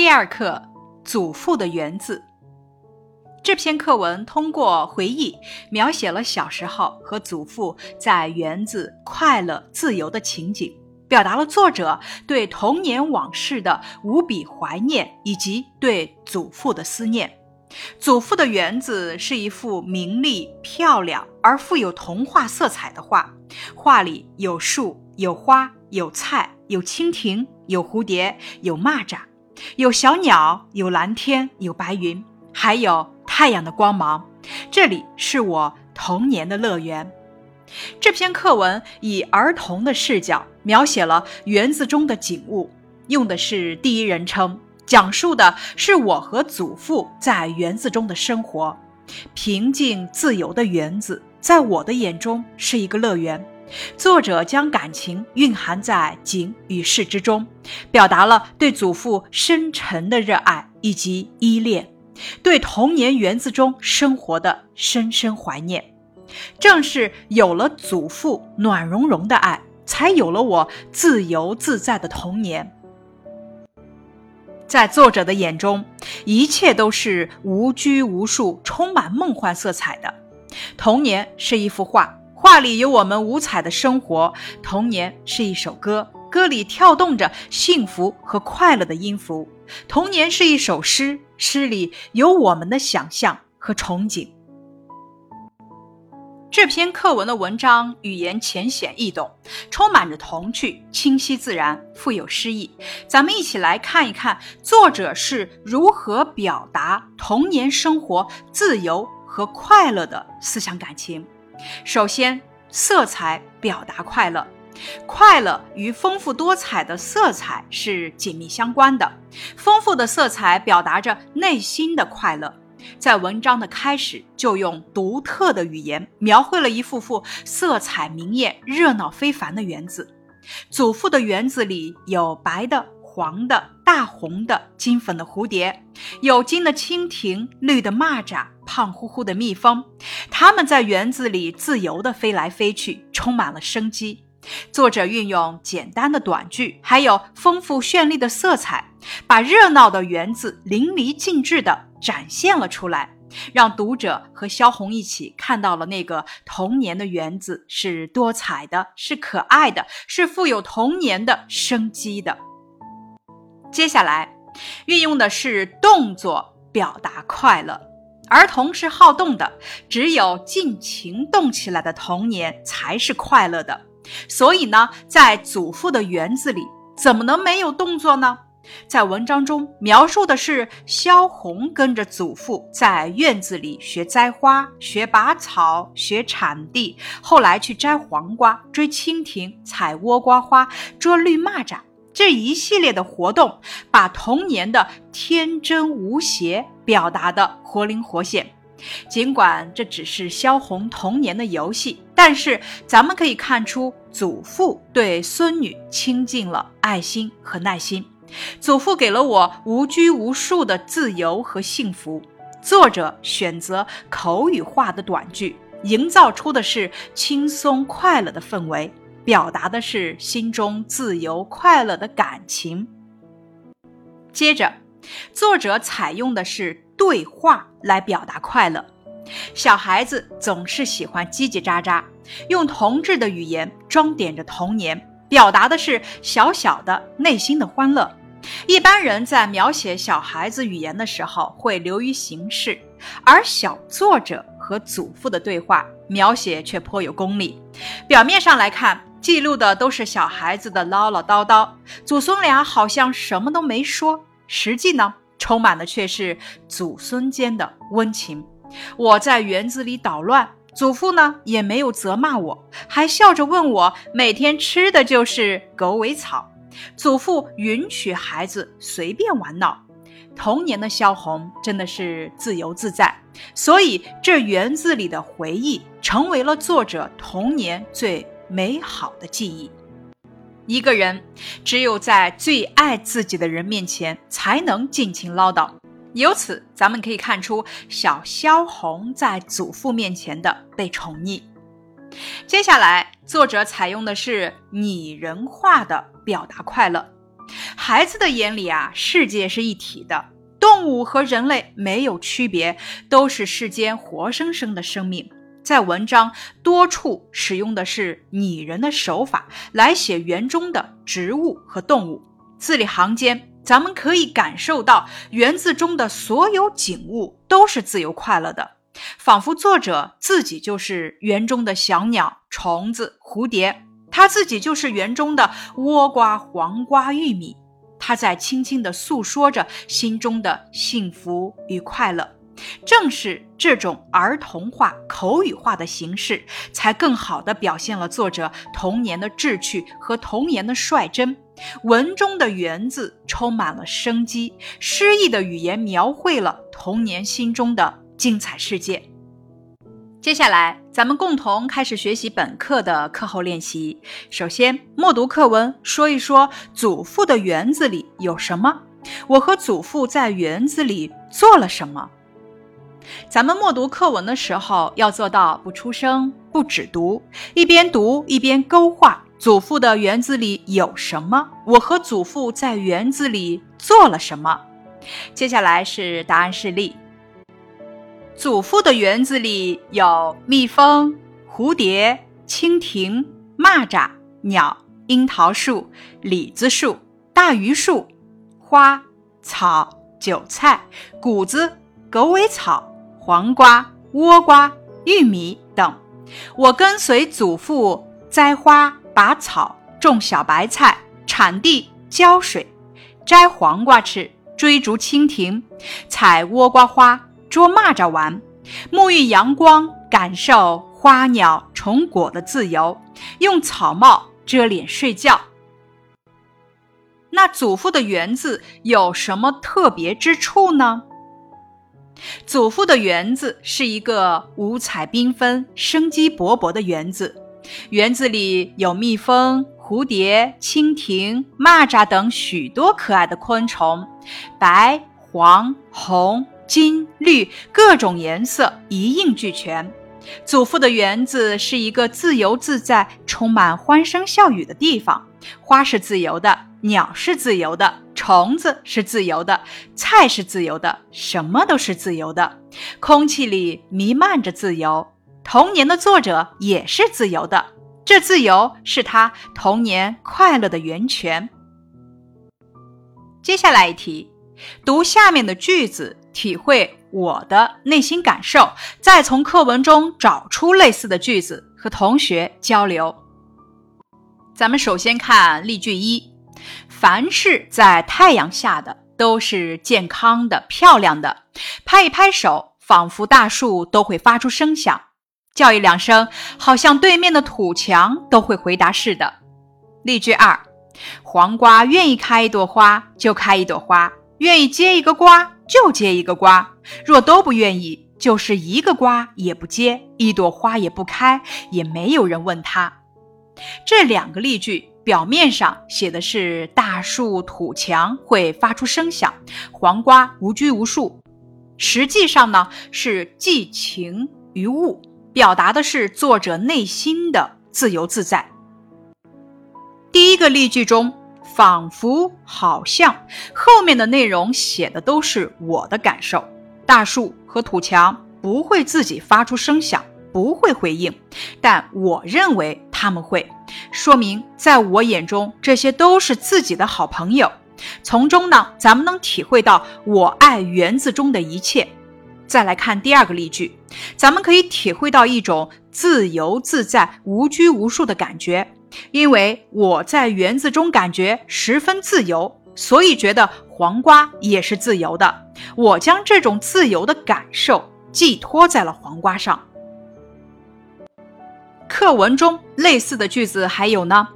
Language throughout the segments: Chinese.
第二课：祖父的园子。这篇课文通过回忆描写了小时候和祖父在园子快乐自由的情景，表达了作者对童年往事的无比怀念以及对祖父的思念。祖父的园子是一幅明丽、漂亮而富有童话色彩的画，画里有树、有花、有菜、有蜻蜓、有蝴蝶、有蚂蚱，有小鸟、有蓝天、有白云，还有。太阳的光芒，这里是我童年的乐园。这篇课文以儿童的视角描写了园子中的景物，用的是第一人称，讲述的是我和祖父在园子中的生活。平静自由的园子，在我的眼中是一个乐园。作者将感情蕴含在景与事之中，表达了对祖父深沉的热爱以及依恋。对童年园子中生活的深深怀念，正是有了祖父暖融融的爱，才有了我自由自在的童年。在作者的眼中，一切都是无拘无束、充满梦幻色彩的。童年是一幅画，画里有我们五彩的生活；童年是一首歌。歌里跳动着幸福和快乐的音符，童年是一首诗，诗里有我们的想象和憧憬。这篇课文的文章语言浅显易懂，充满着童趣，清晰自然，富有诗意。咱们一起来看一看作者是如何表达童年生活自由和快乐的思想感情。首先，色彩表达快乐。快乐与丰富多彩的色彩是紧密相关的。丰富的色彩表达着内心的快乐。在文章的开始，就用独特的语言描绘了一幅幅色彩明艳、热闹非凡的园子。祖父的园子里有白的、黄的、大红的、金粉的蝴蝶，有金的蜻蜓、绿的蚂蚱、胖乎乎的蜜蜂，它们在园子里自由地飞来飞去，充满了生机。作者运用简单的短句，还有丰富绚丽的色彩，把热闹的园子淋漓尽致地展现了出来，让读者和萧红一起看到了那个童年的园子是多彩的，是可爱的，是富有童年的生机的。接下来，运用的是动作表达快乐。儿童是好动的，只有尽情动起来的童年才是快乐的。所以呢，在祖父的园子里，怎么能没有动作呢？在文章中描述的是萧红跟着祖父在院子里学栽花、学拔草、学铲地，后来去摘黄瓜、追蜻蜓、采倭瓜花、捉绿蚂蚱，这一系列的活动，把童年的天真无邪表达的活灵活现。尽管这只是萧红童年的游戏，但是咱们可以看出，祖父对孙女倾尽了爱心和耐心。祖父给了我无拘无束的自由和幸福。作者选择口语化的短句，营造出的是轻松快乐的氛围，表达的是心中自由快乐的感情。接着，作者采用的是。对话来表达快乐，小孩子总是喜欢叽叽喳喳，用童稚的语言装点着童年，表达的是小小的内心的欢乐。一般人在描写小孩子语言的时候会流于形式，而小作者和祖父的对话描写却颇有功力。表面上来看，记录的都是小孩子的唠唠叨叨，祖孙俩好像什么都没说，实际呢？充满的却是祖孙间的温情。我在园子里捣乱，祖父呢也没有责骂我，还笑着问我每天吃的就是狗尾草。祖父允许孩子随便玩闹。童年的萧红真的是自由自在，所以这园子里的回忆成为了作者童年最美好的记忆。一个人只有在最爱自己的人面前，才能尽情唠叨。由此，咱们可以看出小萧红在祖父面前的被宠溺。接下来，作者采用的是拟人化的表达快乐。孩子的眼里啊，世界是一体的，动物和人类没有区别，都是世间活生生的生命。在文章多处使用的是拟人的手法来写园中的植物和动物，字里行间，咱们可以感受到园子中的所有景物都是自由快乐的，仿佛作者自己就是园中的小鸟、虫子、蝴蝶，他自己就是园中的倭瓜、黄瓜、玉米，他在轻轻地诉说着心中的幸福与快乐。正是这种儿童化、口语化的形式，才更好地表现了作者童年的志趣和童年的率真。文中的“园”子充满了生机，诗意的语言描绘了童年心中的精彩世界。接下来，咱们共同开始学习本课的课后练习。首先，默读课文，说一说祖父的园子里有什么？我和祖父在园子里做了什么？咱们默读课文的时候，要做到不出声、不止读，一边读一边勾画。祖父的园子里有什么？我和祖父在园子里做了什么？接下来是答案示例。祖父的园子里有蜜蜂、蝴蝶、蜻蜓、蚂蚱、鸟、樱桃树、李子树、大榆树、花草、韭菜、谷子、狗尾草。黄瓜、倭瓜、玉米等，我跟随祖父栽花、拔草、种小白菜、铲地、浇水、摘黄瓜吃、追逐蜻蜓、采倭瓜花、捉蚂蚱玩、沐浴阳光、感受花鸟虫果的自由，用草帽遮脸睡觉。那祖父的园子有什么特别之处呢？祖父的园子是一个五彩缤纷、生机勃勃的园子，园子里有蜜蜂、蝴蝶、蜻蜓、蚂蚱等许多可爱的昆虫，白、黄、红、金、绿各种颜色一应俱全。祖父的园子是一个自由自在、充满欢声笑语的地方，花是自由的，鸟是自由的。虫子是自由的，菜是自由的，什么都是自由的。空气里弥漫着自由，童年的作者也是自由的。这自由是他童年快乐的源泉。接下来一题，读下面的句子，体会我的内心感受，再从课文中找出类似的句子和同学交流。咱们首先看例句一。凡是在太阳下的都是健康的、漂亮的。拍一拍手，仿佛大树都会发出声响；叫一两声，好像对面的土墙都会回答似的。例句二：黄瓜愿意开一朵花就开一朵花，愿意结一个瓜就结一个瓜；若都不愿意，就是一个瓜也不结，一朵花也不开，也没有人问他。这两个例句。表面上写的是大树、土墙会发出声响，黄瓜无拘无束；实际上呢是寄情于物，表达的是作者内心的自由自在。第一个例句中，仿佛、好像，后面的内容写的都是我的感受。大树和土墙不会自己发出声响。不会回应，但我认为他们会，说明在我眼中这些都是自己的好朋友。从中呢，咱们能体会到我爱园子中的一切。再来看第二个例句，咱们可以体会到一种自由自在、无拘无束的感觉，因为我在园子中感觉十分自由，所以觉得黄瓜也是自由的。我将这种自由的感受寄托在了黄瓜上。课文中类似的句子还有呢，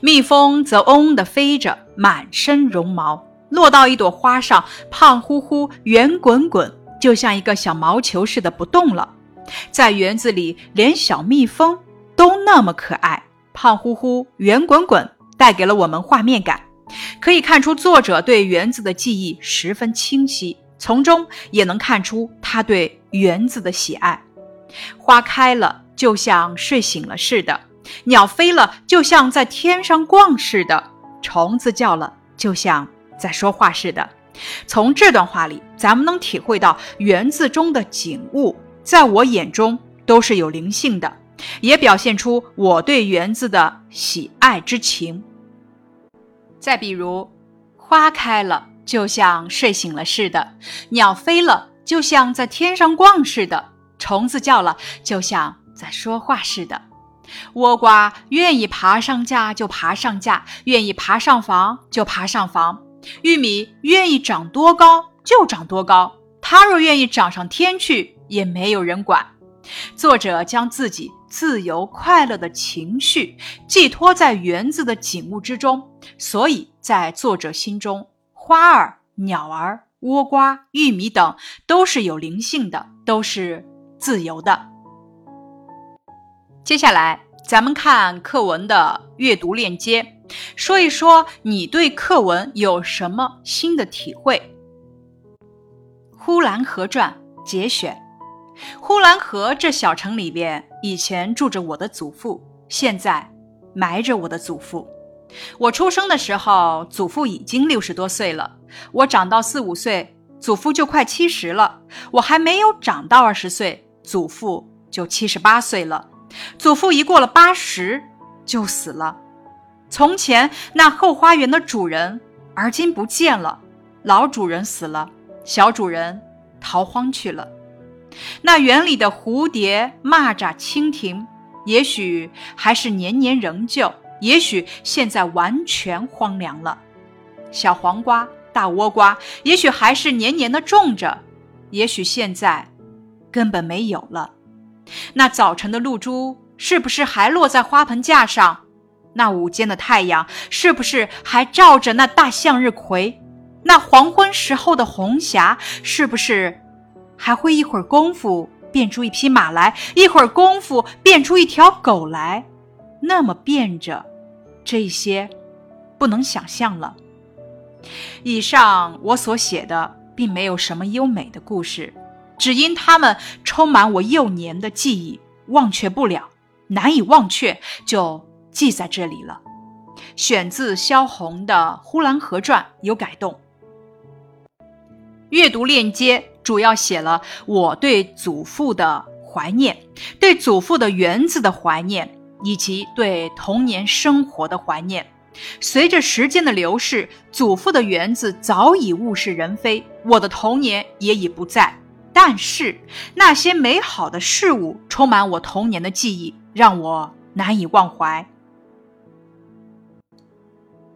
蜜蜂则嗡嗡地飞着，满身绒毛，落到一朵花上，胖乎乎、圆滚滚，就像一个小毛球似的不动了。在园子里，连小蜜蜂都那么可爱，胖乎乎、圆滚滚，带给了我们画面感。可以看出，作者对园子的记忆十分清晰，从中也能看出他对园子的喜爱。花开了。就像睡醒了似的，鸟飞了，就像在天上逛似的，虫子叫了，就像在说话似的。从这段话里，咱们能体会到园子中的景物，在我眼中都是有灵性的，也表现出我对园子的喜爱之情。再比如，花开了，就像睡醒了似的；鸟飞了，就像在天上逛似的；虫子叫了，就像在说话似的。倭瓜愿意爬上架就爬上架，愿意爬上房就爬上房。玉米愿意长多高就长多高，它若愿意长上天去，也没有人管。作者将自己自由快乐的情绪寄托在园子的景物之中，所以在作者心中，花儿、鸟儿、倭瓜、玉米等都是有灵性的，都是自由的。接下来，咱们看课文的阅读链接，说一说你对课文有什么新的体会。《呼兰河传》节选：呼兰河这小城里边，以前住着我的祖父，现在埋着我的祖父。我出生的时候，祖父已经六十多岁了；我长到四五岁，祖父就快七十了；我还没有长到二十岁，祖父就七十八岁了。祖父一过了八十就死了。从前那后花园的主人，而今不见了。老主人死了，小主人逃荒去了。那园里的蝴蝶、蚂蚱、蜻蜓，也许还是年年仍旧，也许现在完全荒凉了。小黄瓜、大倭瓜，也许还是年年的种着，也许现在根本没有了。那早晨的露珠是不是还落在花盆架上？那午间的太阳是不是还照着那大向日葵？那黄昏时候的红霞是不是还会一会儿功夫变出一匹马来，一会儿功夫变出一条狗来？那么变着，这些不能想象了。以上我所写的并没有什么优美的故事。只因他们充满我幼年的记忆，忘却不了，难以忘却，就记在这里了。选自萧红的《呼兰河传》，有改动。阅读链接主要写了我对祖父的怀念，对祖父的园子的怀念，以及对童年生活的怀念。随着时间的流逝，祖父的园子早已物是人非，我的童年也已不在。但是那些美好的事物充满我童年的记忆，让我难以忘怀。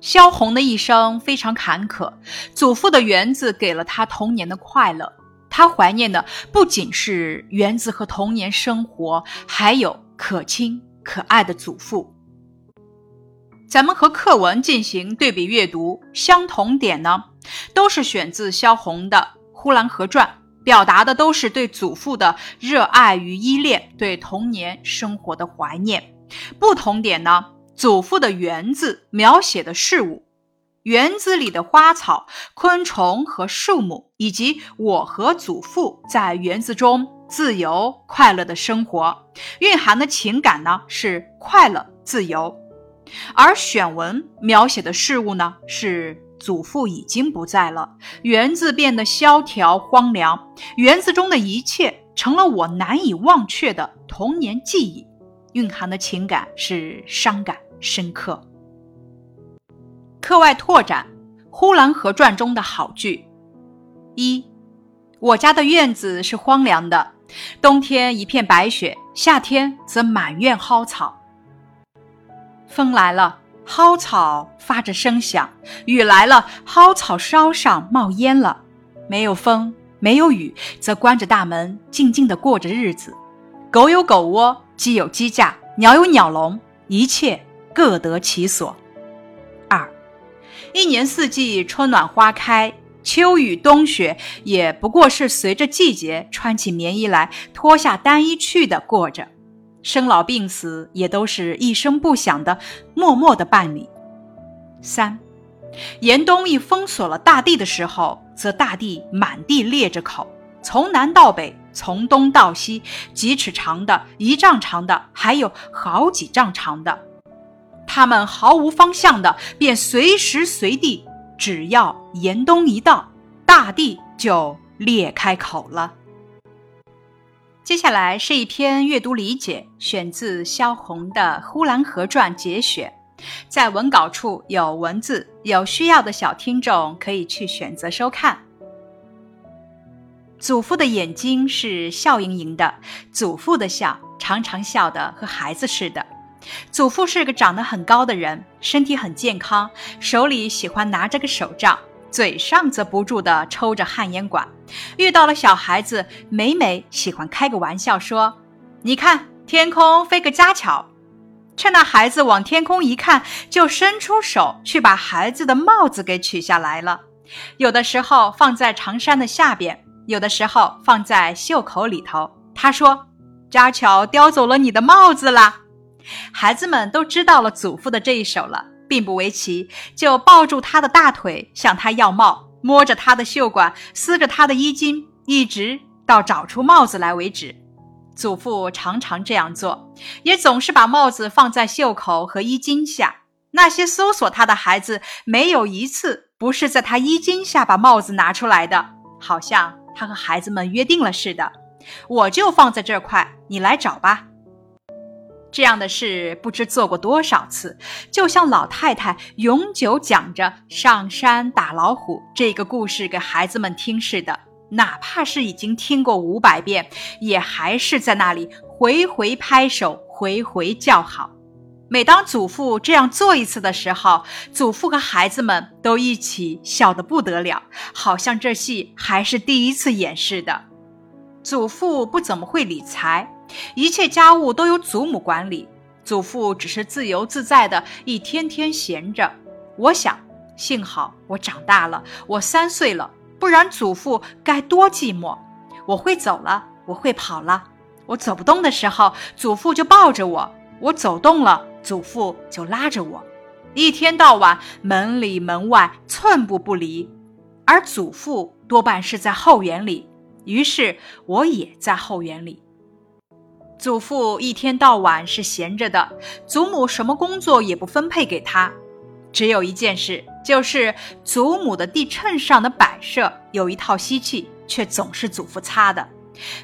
萧红的一生非常坎坷，祖父的园子给了他童年的快乐。他怀念的不仅是园子和童年生活，还有可亲可爱的祖父。咱们和课文进行对比阅读，相同点呢，都是选自萧红的《呼兰河传》。表达的都是对祖父的热爱与依恋，对童年生活的怀念。不同点呢？祖父的园子描写的事物，园子里的花草、昆虫和树木，以及我和祖父在园子中自由快乐的生活，蕴含的情感呢是快乐、自由。而选文描写的事物呢是。祖父已经不在了，园子变得萧条荒凉，园子中的一切成了我难以忘却的童年记忆，蕴含的情感是伤感深刻。课外拓展《呼兰河传》中的好句：一，我家的院子是荒凉的，冬天一片白雪，夏天则满院蒿草。风来了。蒿草发着声响，雨来了，蒿草梢上冒烟了。没有风，没有雨，则关着大门，静静地过着日子。狗有狗窝，鸡有鸡架，鸟有鸟笼，一切各得其所。二，一年四季，春暖花开，秋雨冬雪，也不过是随着季节穿起棉衣来，脱下单衣去的过着。生老病死也都是一声不响的，默默的办理。三，严冬一封锁了大地的时候，则大地满地裂着口，从南到北，从东到西，几尺长的，一丈长的，还有好几丈长的，它们毫无方向的，便随时随地只要严冬一到，大地就裂开口了。接下来是一篇阅读理解，选自萧红的《呼兰河传》节选，在文稿处有文字，有需要的小听众可以去选择收看。祖父的眼睛是笑盈盈的，祖父的笑常常笑得和孩子似的。祖父是个长得很高的人，身体很健康，手里喜欢拿着个手杖，嘴上则不住地抽着旱烟管。遇到了小孩子，每每喜欢开个玩笑说：“你看，天空飞个家巧。”趁那孩子往天空一看，就伸出手去把孩子的帽子给取下来了。有的时候放在长衫的下边，有的时候放在袖口里头。他说：“家巧叼走了你的帽子啦。”孩子们都知道了祖父的这一手了，并不为奇，就抱住他的大腿向他要帽，摸着他的袖管，撕着他的衣襟，一直到找出帽子来为止。祖父常常这样做，也总是把帽子放在袖口和衣襟下。那些搜索他的孩子，没有一次不是在他衣襟下把帽子拿出来的，好像他和孩子们约定了似的。我就放在这块，你来找吧。这样的事不知做过多少次，就像老太太永久讲着上山打老虎这个故事给孩子们听似的。哪怕是已经听过五百遍，也还是在那里回回拍手，回回叫好。每当祖父这样做一次的时候，祖父和孩子们都一起笑得不得了，好像这戏还是第一次演似的。祖父不怎么会理财。一切家务都由祖母管理，祖父只是自由自在的一天天闲着。我想，幸好我长大了，我三岁了，不然祖父该多寂寞。我会走了，我会跑了。我走不动的时候，祖父就抱着我；我走动了，祖父就拉着我。一天到晚，门里门外寸步不离，而祖父多半是在后园里，于是我也在后园里。祖父一天到晚是闲着的，祖母什么工作也不分配给他，只有一件事，就是祖母的地衬上的摆设有一套吸气，却总是祖父擦的。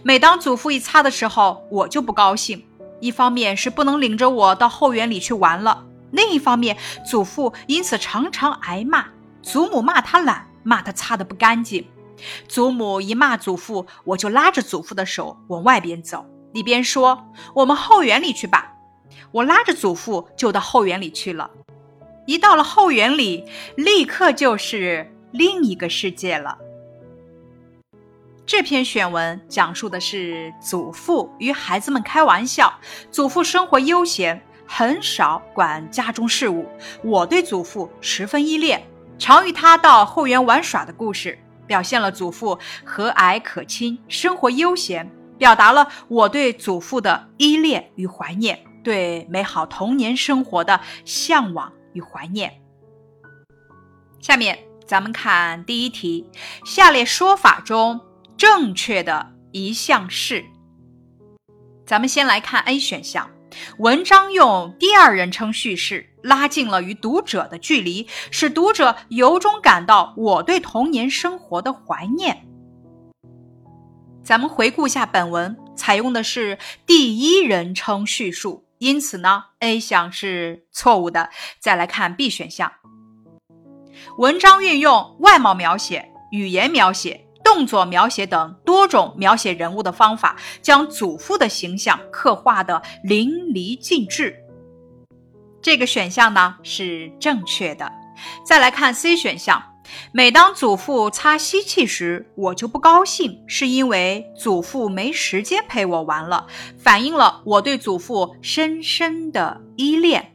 每当祖父一擦的时候，我就不高兴。一方面是不能领着我到后园里去玩了，另一方面祖父因此常常挨骂。祖母骂他懒，骂他擦的不干净。祖母一骂祖父，我就拉着祖父的手往外边走。一边说：“我们后园里去吧。”我拉着祖父就到后园里去了。一到了后园里，立刻就是另一个世界了。这篇选文讲述的是祖父与孩子们开玩笑，祖父生活悠闲，很少管家中事务。我对祖父十分依恋，常与他到后园玩耍的故事，表现了祖父和蔼可亲，生活悠闲。表达了我对祖父的依恋与怀念，对美好童年生活的向往与怀念。下面咱们看第一题，下列说法中正确的一项是。咱们先来看 A 选项，文章用第二人称叙事，拉近了与读者的距离，使读者由衷感到我对童年生活的怀念。咱们回顾一下本文，采用的是第一人称叙述，因此呢，A 项是错误的。再来看 B 选项，文章运用外貌描写、语言描写、动作描写等多种描写人物的方法，将祖父的形象刻画的淋漓尽致。这个选项呢是正确的。再来看 C 选项。每当祖父擦吸气时，我就不高兴，是因为祖父没时间陪我玩了，反映了我对祖父深深的依恋。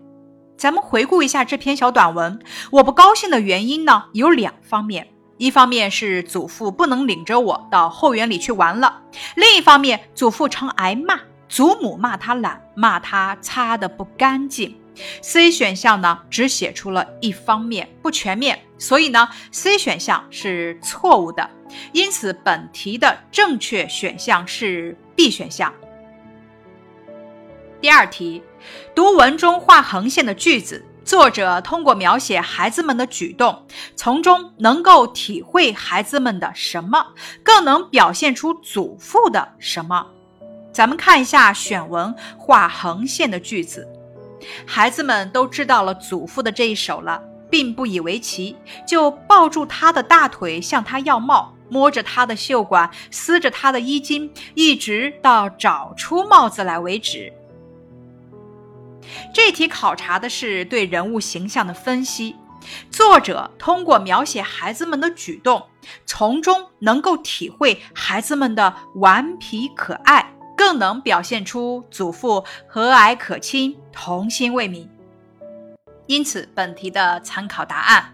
咱们回顾一下这篇小短文，我不高兴的原因呢有两方面，一方面是祖父不能领着我到后园里去玩了，另一方面祖父常挨骂，祖母骂他懒，骂他擦的不干净。C 选项呢，只写出了一方面，不全面，所以呢，C 选项是错误的。因此，本题的正确选项是 B 选项。第二题，读文中画横线的句子，作者通过描写孩子们的举动，从中能够体会孩子们的什么，更能表现出祖父的什么。咱们看一下选文画横线的句子，孩子们都知道了祖父的这一手了，并不以为奇，就抱住他的大腿向他要帽，摸着他的袖管，撕着他的衣襟，一直到找出帽子来为止。这题考察的是对人物形象的分析，作者通过描写孩子们的举动，从中能够体会孩子们的顽皮可爱，更能表现出祖父和蔼可亲、童心未泯。因此，本题的参考答案：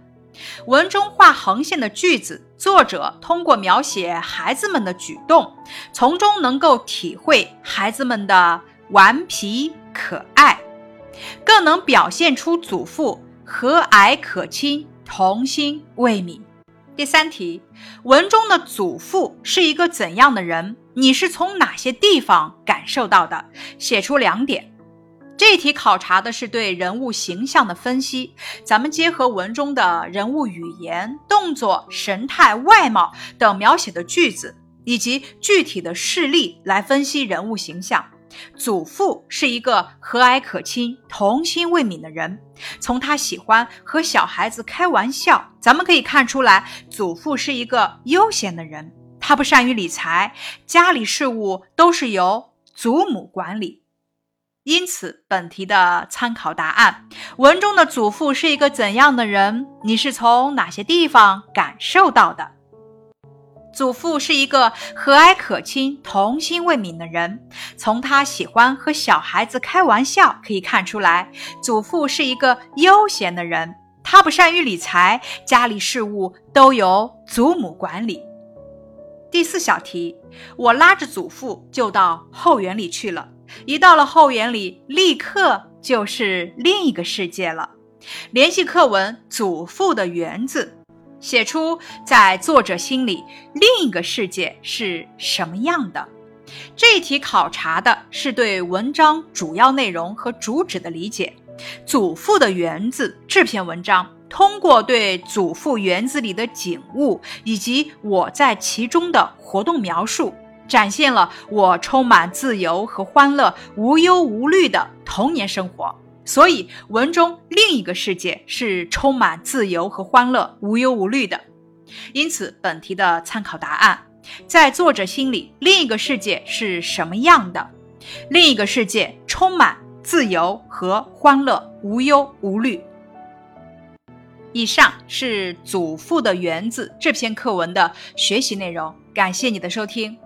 文中画横线的句子，作者通过描写孩子们的举动，从中能够体会孩子们的顽皮可爱。更能表现出祖父和蔼可亲、童心未泯。第三题，文中的祖父是一个怎样的人？你是从哪些地方感受到的？写出两点。这一题考察的是对人物形象的分析，咱们结合文中的人物语言、动作、神态、外貌等描写的句子，以及具体的事例来分析人物形象。祖父是一个和蔼可亲、童心未泯的人。从他喜欢和小孩子开玩笑，咱们可以看出来，祖父是一个悠闲的人。他不善于理财，家里事务都是由祖母管理。因此，本题的参考答案：文中的祖父是一个怎样的人？你是从哪些地方感受到的？祖父是一个和蔼可亲、童心未泯的人。从他喜欢和小孩子开玩笑可以看出来，祖父是一个悠闲的人。他不善于理财，家里事务都由祖母管理。第四小题，我拉着祖父就到后园里去了。一到了后园里，立刻就是另一个世界了。联系课文“祖父的园子”。写出在作者心里另一个世界是什么样的？这一题考察的是对文章主要内容和主旨的理解。祖父的园子这篇文章，通过对祖父园子里的景物以及我在其中的活动描述，展现了我充满自由和欢乐、无忧无虑的童年生活。所以，文中另一个世界是充满自由和欢乐、无忧无虑的。因此，本题的参考答案，在作者心里，另一个世界是什么样的？另一个世界充满自由和欢乐、无忧无虑。以上是《祖父的园子》这篇课文的学习内容。感谢你的收听。